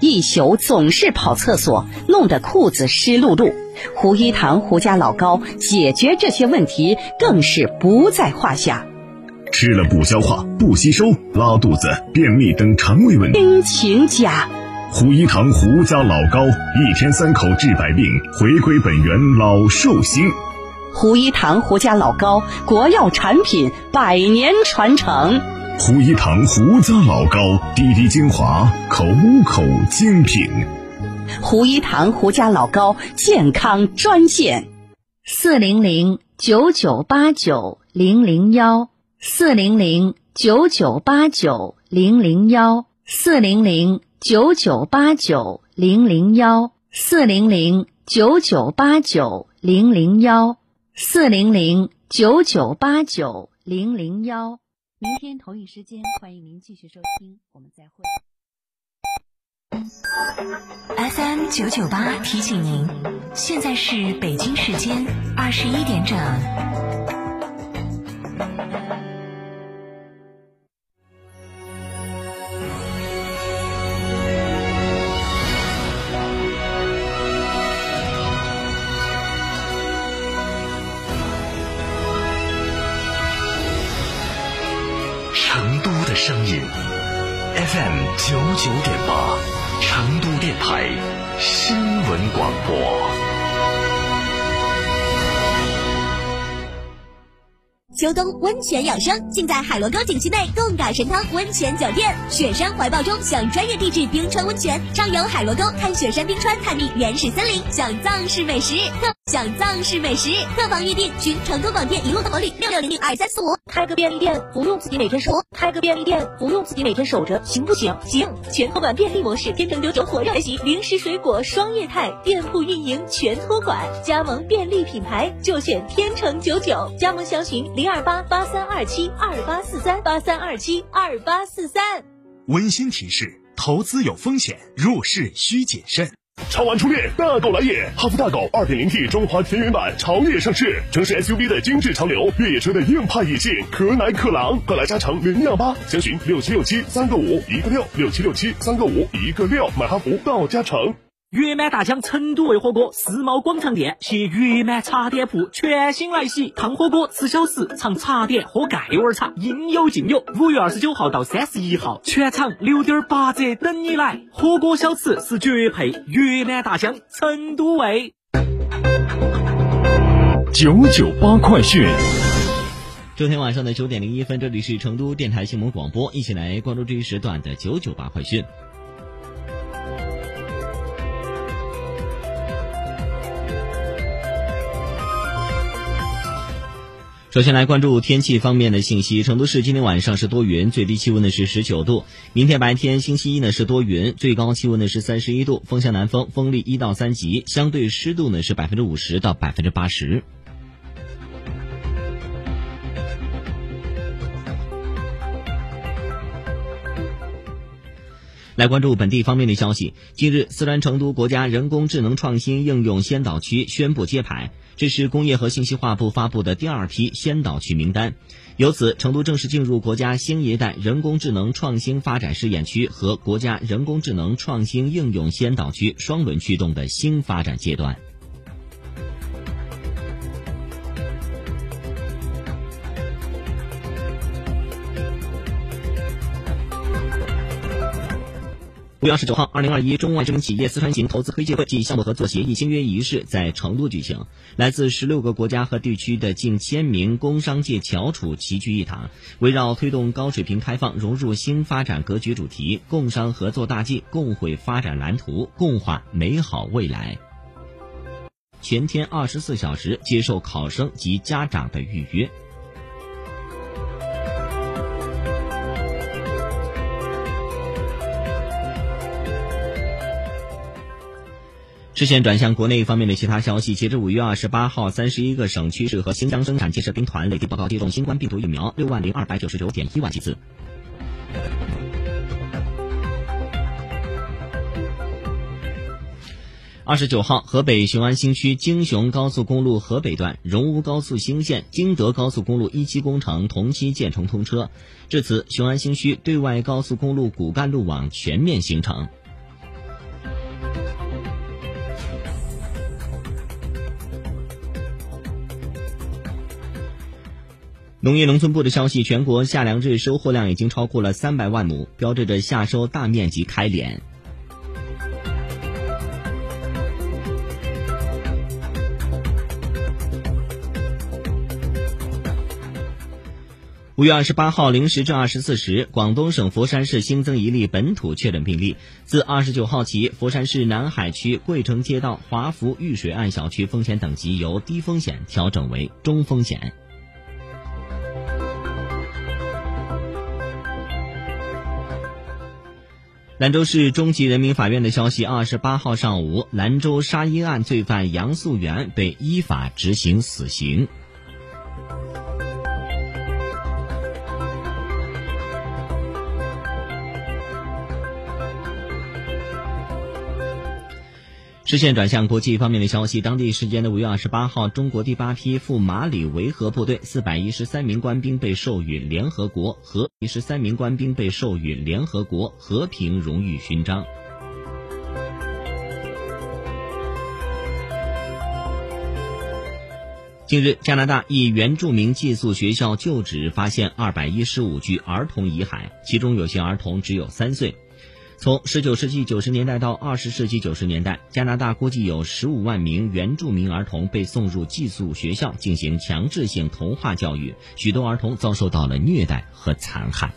一宿总是跑厕所，弄得裤子湿漉漉。胡一堂胡家老高解决这些问题更是不在话下。吃了不消化、不吸收、拉肚子、便秘等肠胃问题，亲情家。胡一堂胡家老高一天三口治百病，回归本源老寿星。胡一堂胡家老高国药产品百年传承。胡一堂胡家老高滴滴精华口口精品。胡一堂胡家老高健康专线：四零零九九八九零零幺四零零九九八九零零幺四零零九九八九零零幺四零零九九八九零零幺四零零九九八九零零幺。明天同一时间，欢迎您继续收听，我们再会。FM 九九八提醒您，现在是北京时间二十一点整。声音，FM 九九点八，成都电台新闻广播。秋冬温泉养生，尽在海螺沟景区内贡嘎神汤温泉酒店。雪山怀抱中享专业地质冰川温泉，畅游海螺沟看雪山冰川，探秘原始森林，享藏式美食。享藏式美食，客房预订寻成都广电一路的活力六六零零二三四五。开个便利店，不用自己每天守。开个便利店，不用自己每天守着，行不行？行。全托管便利模式，天成九九火热学习，零食水果双业态，店铺运营全托管，加盟便利品牌就选天成九九，加盟详询零。二八八三二七二八四三八三二七二八四三。温馨提示：投资有风险，入市需谨慎。超玩初恋，大狗来也！哈弗大狗 2.0T 中华田园版潮野上市，城市 SUV 的精致潮流，越野车的硬派野性，可奶可狼，快来加诚零幺八，详询六七六七三个五一个六六七六七三个五一个六，买哈弗到加诚。月满大江成都味火锅世贸广场店携月满茶店铺全新来袭，烫火锅吃小食，尝茶点喝盖碗茶，应有尽有。五月二十九号到三十一号，全场六点八折等你来，火锅小吃是绝配，月满大江成都味。九九八快讯，昨天晚上的九点零一分，这里是成都电台新闻广播，一起来关注这一时段的九九八快讯。首先来关注天气方面的信息。成都市今天晚上是多云，最低气温呢是十九度。明天白天星期一呢是多云，最高气温呢是三十一度，风向南风，风力一到三级，相对湿度呢是百分之五十到百分之八十。来关注本地方面的消息。近日，四川成都国家人工智能创新应用先导区宣布揭牌，这是工业和信息化部发布的第二批先导区名单。由此，成都正式进入国家新一代人工智能创新发展试验区和国家人工智能创新应用先导区双轮驱动的新发展阶段。五月二十九号，二零二一中外知名企业四川行投资推介会暨项目合作协议签约仪式在成都举行。来自十六个国家和地区的近千名工商界翘楚齐聚一堂，围绕推动高水平开放融入新发展格局主题，共商合作大计，共绘发展蓝图，共话美好未来。全天二十四小时接受考生及家长的预约。视线转向国内方面的其他消息，截至五月二十八号，三十一个省区市和新疆生产建设兵团累计报告接种新冠病毒疫苗六万零二百九十九点一万剂次。二十九号，河北雄安新区京雄高速公路河北段、荣乌高速兴线、京德高速公路一期工程同期建成通车，至此，雄安新区对外高速公路骨干路网全面形成。农业农村部的消息，全国夏粮日收获量已经超过了三百万亩，标志着夏收大面积开镰。五月二十八号零时至二十四时，广东省佛山市新增一例本土确诊病例。自二十九号起，佛山市南海区桂城街道华福御水岸小区风险等级由低风险调整为中风险。兰州市中级人民法院的消息：二十八号上午，兰州杀婴案罪犯杨素元被依法执行死刑。视线转向国际方面的消息，当地时间的五月二十八号，中国第八批赴马里维和部队四百一十三名官兵被授予联合国和一十三名官兵被授予联合国和平荣誉勋章。近日，加拿大一原住民寄宿学校旧址发现二百一十五具儿童遗骸，其中有些儿童只有三岁。从十九世纪九十年代到二十世纪九十年代，加拿大估计有十五万名原住民儿童被送入寄宿学校进行强制性童话教育，许多儿童遭受到了虐待和残害。